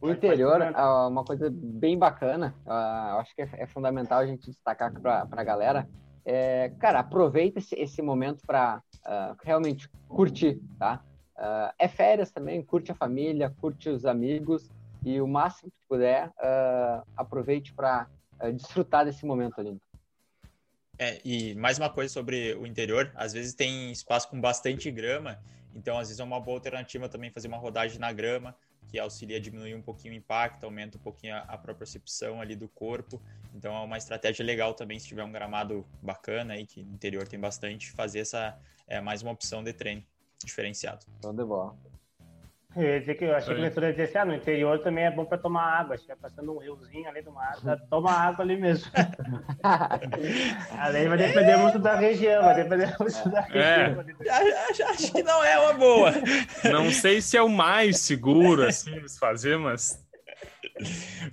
o interior, uma coisa bem bacana, uh, acho que é, é, fundamental a gente destacar para a galera, é, cara, aproveita esse, esse momento para uh, ah, realmente curtir, tá? Uh, é férias também, curte a família, curte os amigos e o máximo que puder, uh, aproveite para desfrutar desse momento ali. É, e mais uma coisa sobre o interior, às vezes tem espaço com bastante grama, então às vezes é uma boa alternativa também fazer uma rodagem na grama, que auxilia a diminuir um pouquinho o impacto, aumenta um pouquinho a, a propriocepção ali do corpo. Então é uma estratégia legal também se tiver um gramado bacana aí, que no interior tem bastante, fazer essa é mais uma opção de treino diferenciado. Então de boa. Eu ia dizer que eu achei que o leitor ia dizer assim, ah, no interior também é bom para tomar água. Se estiver passando um riozinho ali do mar, toma água ali mesmo. [LAUGHS] Além vai depender muito da região, vai depender muito da é. região. É. Acho, acho, que não é uma boa. Não sei se é o mais seguro, assim, de fazer, mas...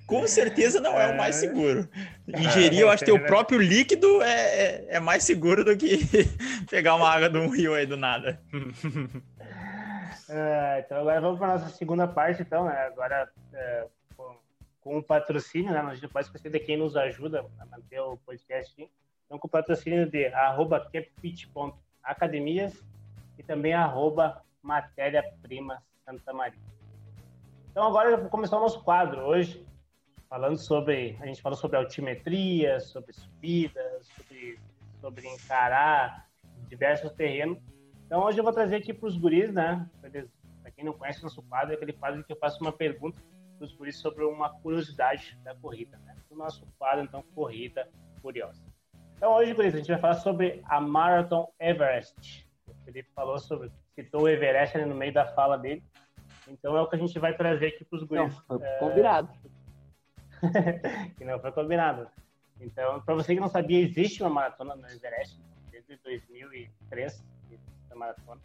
Com certeza não é, o mais é. seguro. Ingerir, eu acho que o próprio líquido é, é, é mais seguro do que [LAUGHS] pegar uma água de um rio aí do nada. [LAUGHS] É, então agora vamos para nossa segunda parte, então, né? Agora é, com, com, o patrocínio, né? A gente pode esquecer de quem nos ajuda a manter o podcast. Então, com o patrocínio de arroba capfit.academias e também arroba matéria-prima Santa Maria. Então agora começar o nosso quadro hoje, falando sobre, a gente falou sobre altimetria, sobre subidas, sobre, sobre encarar diversos terrenos. Então hoje eu vou trazer aqui para os guris, né? Para quem não conhece o nosso quadro, é aquele quadro que eu faço uma pergunta para os guris sobre uma curiosidade da corrida, né? O nosso quadro, então, Corrida Curiosa. Então hoje, guris, a gente vai falar sobre a Marathon Everest. O Felipe falou sobre, citou o Everest ali no meio da fala dele. Então é o que a gente vai trazer aqui para os guris. Não, foi é... combinado. [LAUGHS] que não foi combinado. Então, para você que não sabia, existe uma maratona no Everest desde 2003 maratona.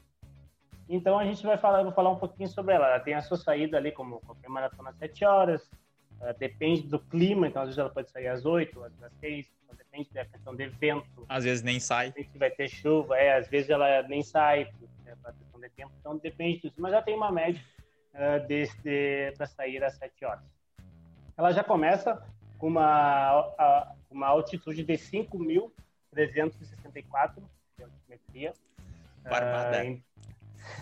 Então a gente vai falar, vou falar um pouquinho sobre ela. Ela tem a sua saída ali, como qualquer maratona, às 7 horas. Depende do clima, então às vezes ela pode sair às 8, às 6, então, depende da questão de vento. Às vezes nem sai. Se vai ter chuva, é, às vezes ela nem sai, é, para questão de tempo, então depende disso. Mas já tem uma média uh, de, de para sair às 7 horas. Ela já começa com uma, a, uma altitude de 5.364 de altimetria Barbada. Uh,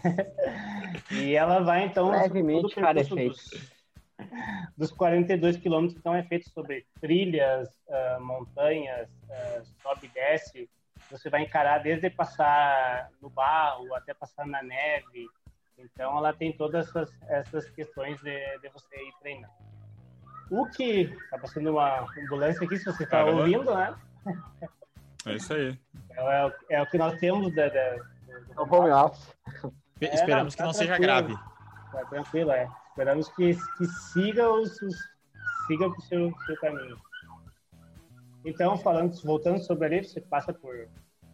[LAUGHS] e ela vai, então, levemente para efeitos. Dos, dos 42 quilômetros, então, é feito sobre trilhas, uh, montanhas, uh, sobe e desce. Você vai encarar desde passar no barro até passar na neve. Então, ela tem todas essas, essas questões de, de você ir treinando. O que está passando uma ambulância aqui, se você está ouvindo, né? É isso aí. É, é, é, o que nós temos da, no home office. É, Esperamos não, que não seja grave. Tá tranquilo, é. Esperamos que, que siga os, os siga o seu, seu caminho. Então, falando, voltando sobre ali, você passa por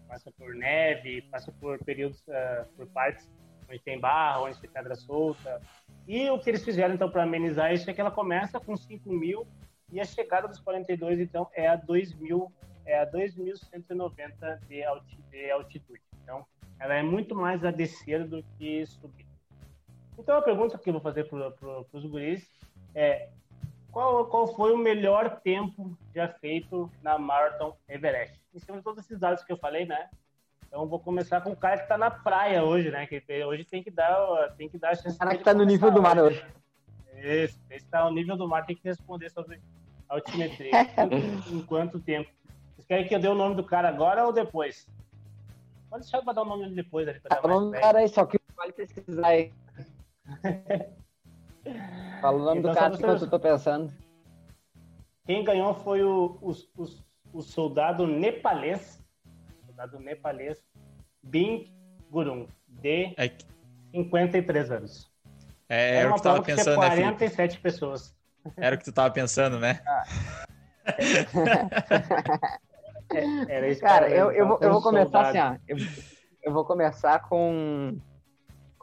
passa por neve, passa por períodos, uh, por partes onde tem barra, onde tem pedra solta. E o que eles fizeram, então, para amenizar isso é que ela começa com 5 mil e a chegada dos 42, então, é a 2.000, é a 2.190 de, alti, de altitude. Então, ela é muito mais a descer do que subir. Então, a pergunta que eu vou fazer para pro, os guris é qual, qual foi o melhor tempo já feito na Marathon Everest? Em cima de todos esses dados que eu falei, né? Então vou começar com o cara que está na praia hoje, né? Que hoje tem que dar, tem que dar a chance. O cara que está no nível do mar hoje. Isso, esse está no nível do mar, tem que responder sobre altimetria. [LAUGHS] em, quanto tempo? Vocês querem que eu dê o nome do cara agora ou depois? Pode deixar para dar o nome depois ali. Tá, o nome do cara aí, só que vale pesquisar aí. [LAUGHS] Fala o nome então, do cara que eu tô pensando. Quem ganhou foi o, o, o, o soldado nepalês, soldado nepalês, Bing Gurung, de 53 é anos. É, era, o que tu tava pensando, né, 47 pessoas. Era o que tu tava pensando, né? Ah. [LAUGHS] [LAUGHS] É, era isso Cara, eu, eu, vou, eu vou começar assim, ó. Eu, eu vou começar com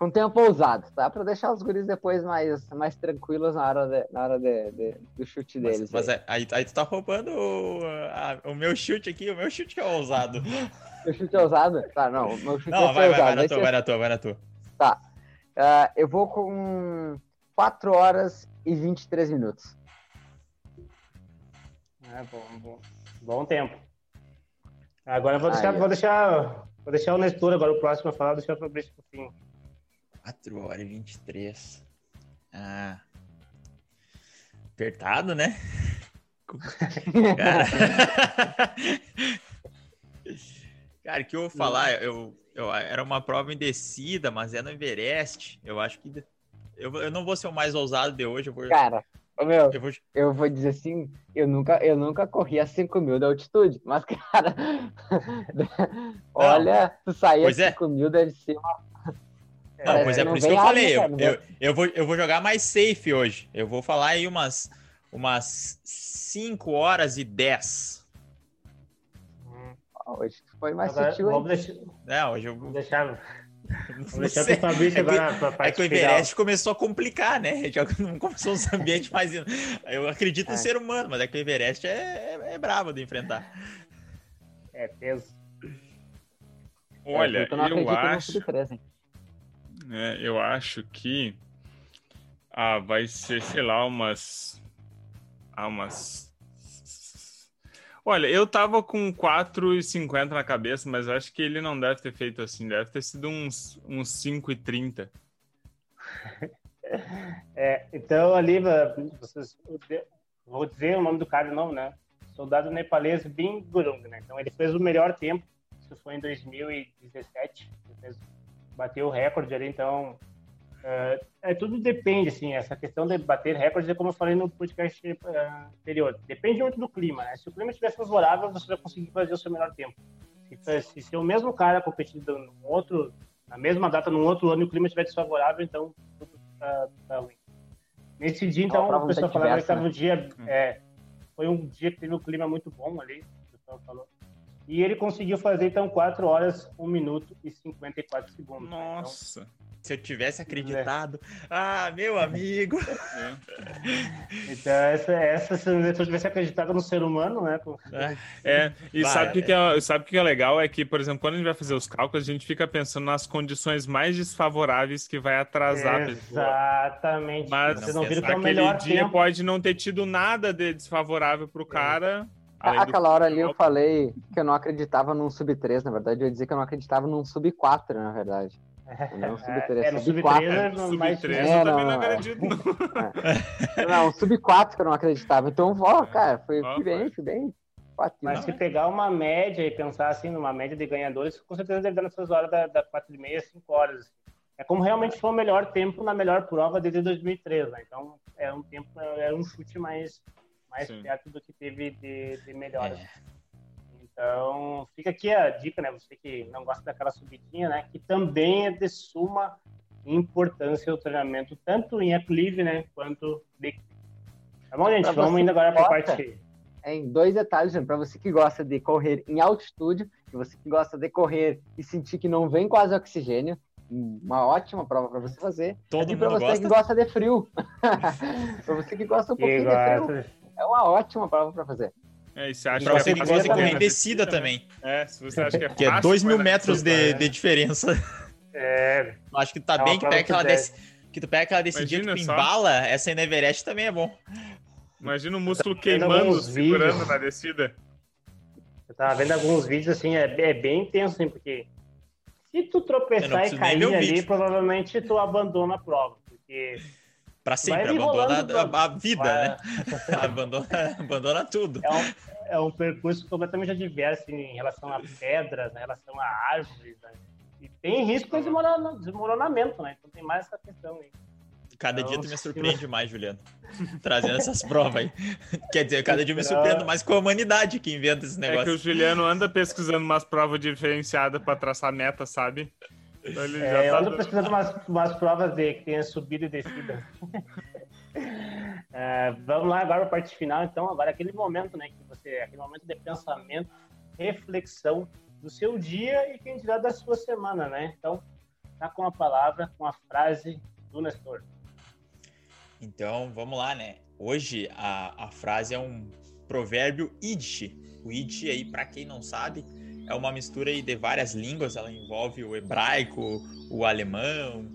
com tempo ousado, tá? Para deixar os guris depois mais, mais tranquilos na hora, de, na hora de, de do chute mas, deles. Mas, aí. Aí, aí tu tá roubando o, a, o meu chute aqui, o meu chute é ousado. o chute é ousado? Tá, não, meu chute não, é vai, vai, vai, vai, na tua, vai na tua, vai na tua. Tá. Uh, eu vou com 4 horas e 23 minutos. É bom, bom. Bom tempo. Agora eu vou deixar, vou deixar, vou deixar o Nestor agora o próximo a falar, deixar o Fabrício pro fim. 4 horas e 23. Ah. Apertado, né? [LAUGHS] Cara. [LAUGHS] Cara, que eu vou falar, eu, eu, era uma prova em descida, mas é no Everest. Eu acho que. Eu, eu não vou ser o mais ousado de hoje. Eu vou, Cara, meu, eu vou... eu vou dizer assim, eu nunca, eu nunca corri a 5 mil de altitude, mas, [LAUGHS] cara, olha, tu sair a 5 é. mil deve ser uma não, pois é, por isso que eu falei. Eu, eu, eu, vou, eu vou jogar mais safe hoje. Eu vou falar aí umas, umas 5 horas e 10. Hoje foi mais Agora, sutil. Vamos deixar... Não, hoje eu vou deixar. Fabrício é agora pra parte É que o Everest final. começou a complicar, né? [LAUGHS] Já não começou os ambientes [LAUGHS] mais. Eu acredito no é. ser humano, mas é que o Everest é, é, é bravo de enfrentar. É peso. Olha, é, eu, eu acho. É, eu acho que ah, vai ser, sei lá, umas. Ah, umas. Olha, eu tava com 4,50 na cabeça, mas acho que ele não deve ter feito assim, deve ter sido uns, uns 5,30. [LAUGHS] É, então, ali, vocês, vou dizer o nome do cara de novo, né? Soldado nepalês Bing Gurung, né? Então, ele fez o melhor tempo, isso foi em 2017, ele fez bateu o recorde ali, então é, é, tudo depende, assim, essa questão de bater recordes é como eu falei no podcast uh, anterior, depende muito do clima, né? Se o clima estiver favorável, você vai conseguir fazer o seu melhor tempo. Se, se, se o mesmo cara competindo no outro, na mesma data, num outro ano, e o clima estiver desfavorável, então tudo tá, tá ruim. Nesse dia, então, o pessoal falava que estava um dia, é, foi um dia que teve um clima muito bom ali, o pessoal falou. E ele conseguiu fazer, então, 4 horas, 1 minuto e 54 segundos. Nossa! Né? Então, se eu tivesse acreditado. É. Ah, meu amigo! então, essa, essa, se eu tivesse acreditado no ser humano, né? É, é e vai, sabe o que, é, sabe que é legal? É que, por exemplo, quando a gente vai fazer os cálculos, a gente fica pensando nas condições mais desfavoráveis que vai atrasar a pessoa. Exatamente. Mas Vocês não viram que é o melhor dia tempo. pode não ter tido nada de desfavorável para o cara. Aquela hora ali eu falei que eu não acreditava num sub 3, na verdade. Eu ia dizer que eu não acreditava num sub 4, na verdade. Não, sub 3. É, sub, sub 4. 3, é, sub 3 é, eu também não, não acredito, não. É. Não, sub 4 que eu não acreditava. Então, ó, cara, fui, fui bem, fui bem. Mas se pegar uma média e pensar assim, numa média de ganhadores, com certeza deve dar nessas horas da, da 4 e meia, 5 horas. Assim. É como realmente foi o melhor tempo na melhor prova desde 2003, né? Então, é um tempo, é um chute mais mais Sim. perto do que teve de, de. É. Então, fica aqui a dica, né? Você que não gosta daquela subidinha, né? Que também é de suma importância o treinamento, tanto em aclive, né? Quanto de Tá bom, gente? Pra Vamos indo agora para a parte. Em dois detalhes, para você que gosta de correr em altitude, e você que gosta de correr e sentir que não vem quase oxigênio, uma ótima prova para você fazer. Todo e para você gosta. que gosta de frio. [LAUGHS] para você que gosta um pouquinho de frio, gosta. É uma ótima prova para fazer. É, e você acha Pra que você é que fácil gosta de correr descida também. É, se você acha que é [LAUGHS] Que é fácil, 2 mil metros de, de diferença. É, Eu acho que tu tá É bem que pega que aquela tu pega aquela descidinha que tu Imagina só. embala, essa aí Everest também é bom. Imagina o músculo vendo queimando, segurando vídeos. na descida. eu tava vendo alguns vídeos assim, é, é bem intenso, assim, porque se tu tropeçar e cair ali, vídeo. provavelmente tu abandona a prova. Porque Pra sempre, abandona a, a vida, vai- né? [LAUGHS] abandona, abandona tudo. é um, é um percurso completamente adverso em relação a pedras, né, em relação a árvores. Né? E tem risco de desmorona- desmoronamento, né? Então tem mais essa questão aí. Cada Não, dia tu me surpreende mais, Juliano. [LAUGHS] Trazendo essas provas aí. Quer dizer, cada dia eu me Não. surpreendo mais com a humanidade que inventa esse É que o negócio. Juliano anda pesquisando umas provas diferenciadas pra traçar meta, sabe? Então ele É, eu já ando tá... pesquisando umas, umas provas de que tenha subida e descida. [LAUGHS] É, vamos lá agora para a parte final, então. Agora aquele momento, né, que você, aquele momento de pensamento, reflexão do seu dia e quem dirá da sua semana, né? Então, tá com a palavra, com a frase do Nestor. Então, vamos lá, né? Hoje a, a frase é um provérbio Yiddish. O Yiddish aí, para quem não sabe, é uma mistura de várias línguas. Ela envolve o hebraico, o alemão,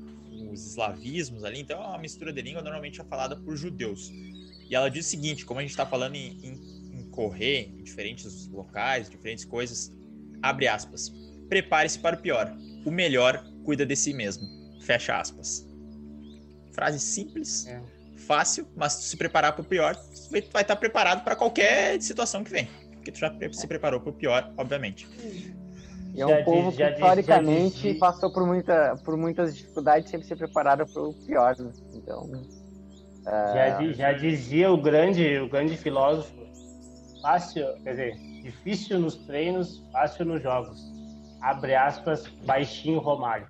os eslavismos ali. Então, é uma mistura de língua normalmente é falada por judeus. E ela diz o seguinte: como a gente está falando em, em- em correr em diferentes locais, diferentes coisas, abre aspas. Prepare-se para o pior. O melhor cuida de si mesmo. Fecha aspas. Frase simples, É. fácil, mas se preparar para o pior, vai vai estar preparado para qualquer situação que vem. Porque tu já se preparou para o pior, obviamente. E é Já um povo diz- já que diz- já historicamente diz- passou por, muita, por muitas dificuldades, sempre se preparado para o pior. né? Então, Já, di- já dizia o grande, o grande filósofo, fácil, quer dizer, difícil nos treinos, fácil nos jogos. Abre aspas, baixinho Romário.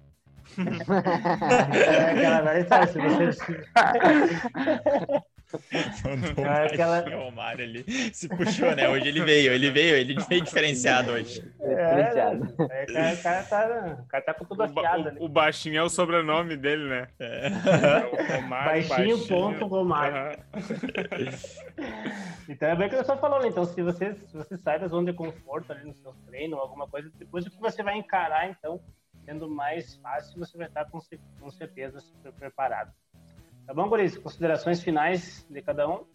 [LAUGHS] [LAUGHS] é aquela velha se você... [LAUGHS] [LAUGHS] Mandou É aquela- baixinho Mário ali. Se puxou, né? Hoje ele veio, ele veio, ele veio diferenciado hoje. diferenciado. É, o cara, o cara tá, o cara tá com tudo O, afiado ali. o- o baixinho é o sobrenome dele, né? É. É o Romário, Baixinho, ponto, Romário. Aham. [LAUGHS] Então é bem o que eu estou falando. Então, se você, se você sai da zona de conforto ali nos seus treinos, alguma coisa, depois o que você vai encarar, então, sendo mais fácil, você vai estar com, com certeza super preparado. Tá bom, Guris? Considerações finais de cada um?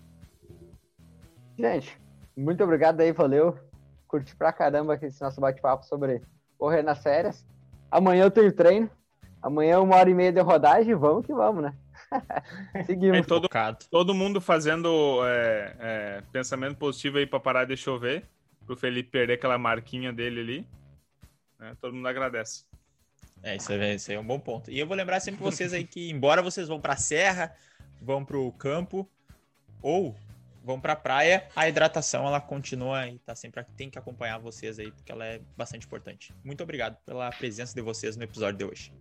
Gente, muito obrigado aí, valeu. Curti pra caramba aqui esse nosso bate-papo sobre correr nas férias. Amanhã eu tenho treino. Amanhã uma hora e meia de rodagem. Vamos que vamos, né? [LAUGHS] Seguimos. É todo, todo mundo fazendo é, é, pensamento positivo aí pra parar de chover, pro Felipe perder aquela marquinha dele ali. né? Todo mundo agradece. É, isso aí, isso aí é um bom ponto. E eu vou lembrar sempre vocês aí que, embora vocês vão pra serra, vão pro campo ou vão pra praia, a hidratação ela continua e tá sempre tem que acompanhar vocês aí, porque ela é bastante importante. Muito obrigado pela presença de vocês no episódio de hoje.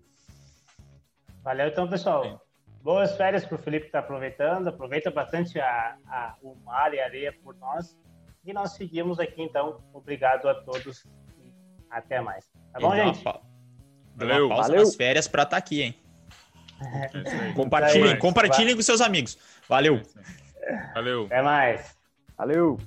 Valeu, então, pessoal. Boas férias pro Felipe que tá aproveitando. Aproveita bastante a, a- o mar e a areia por nós. E nós seguimos aqui, então. Obrigado a todos e até mais. Tá bom, E uma gente? Valeu. uma pausa Valeu. nas férias pra estar aqui, hein? É. Compartilhem, Vai. compartilhem com seus amigos. Valeu! Valeu. Até mais. Valeu!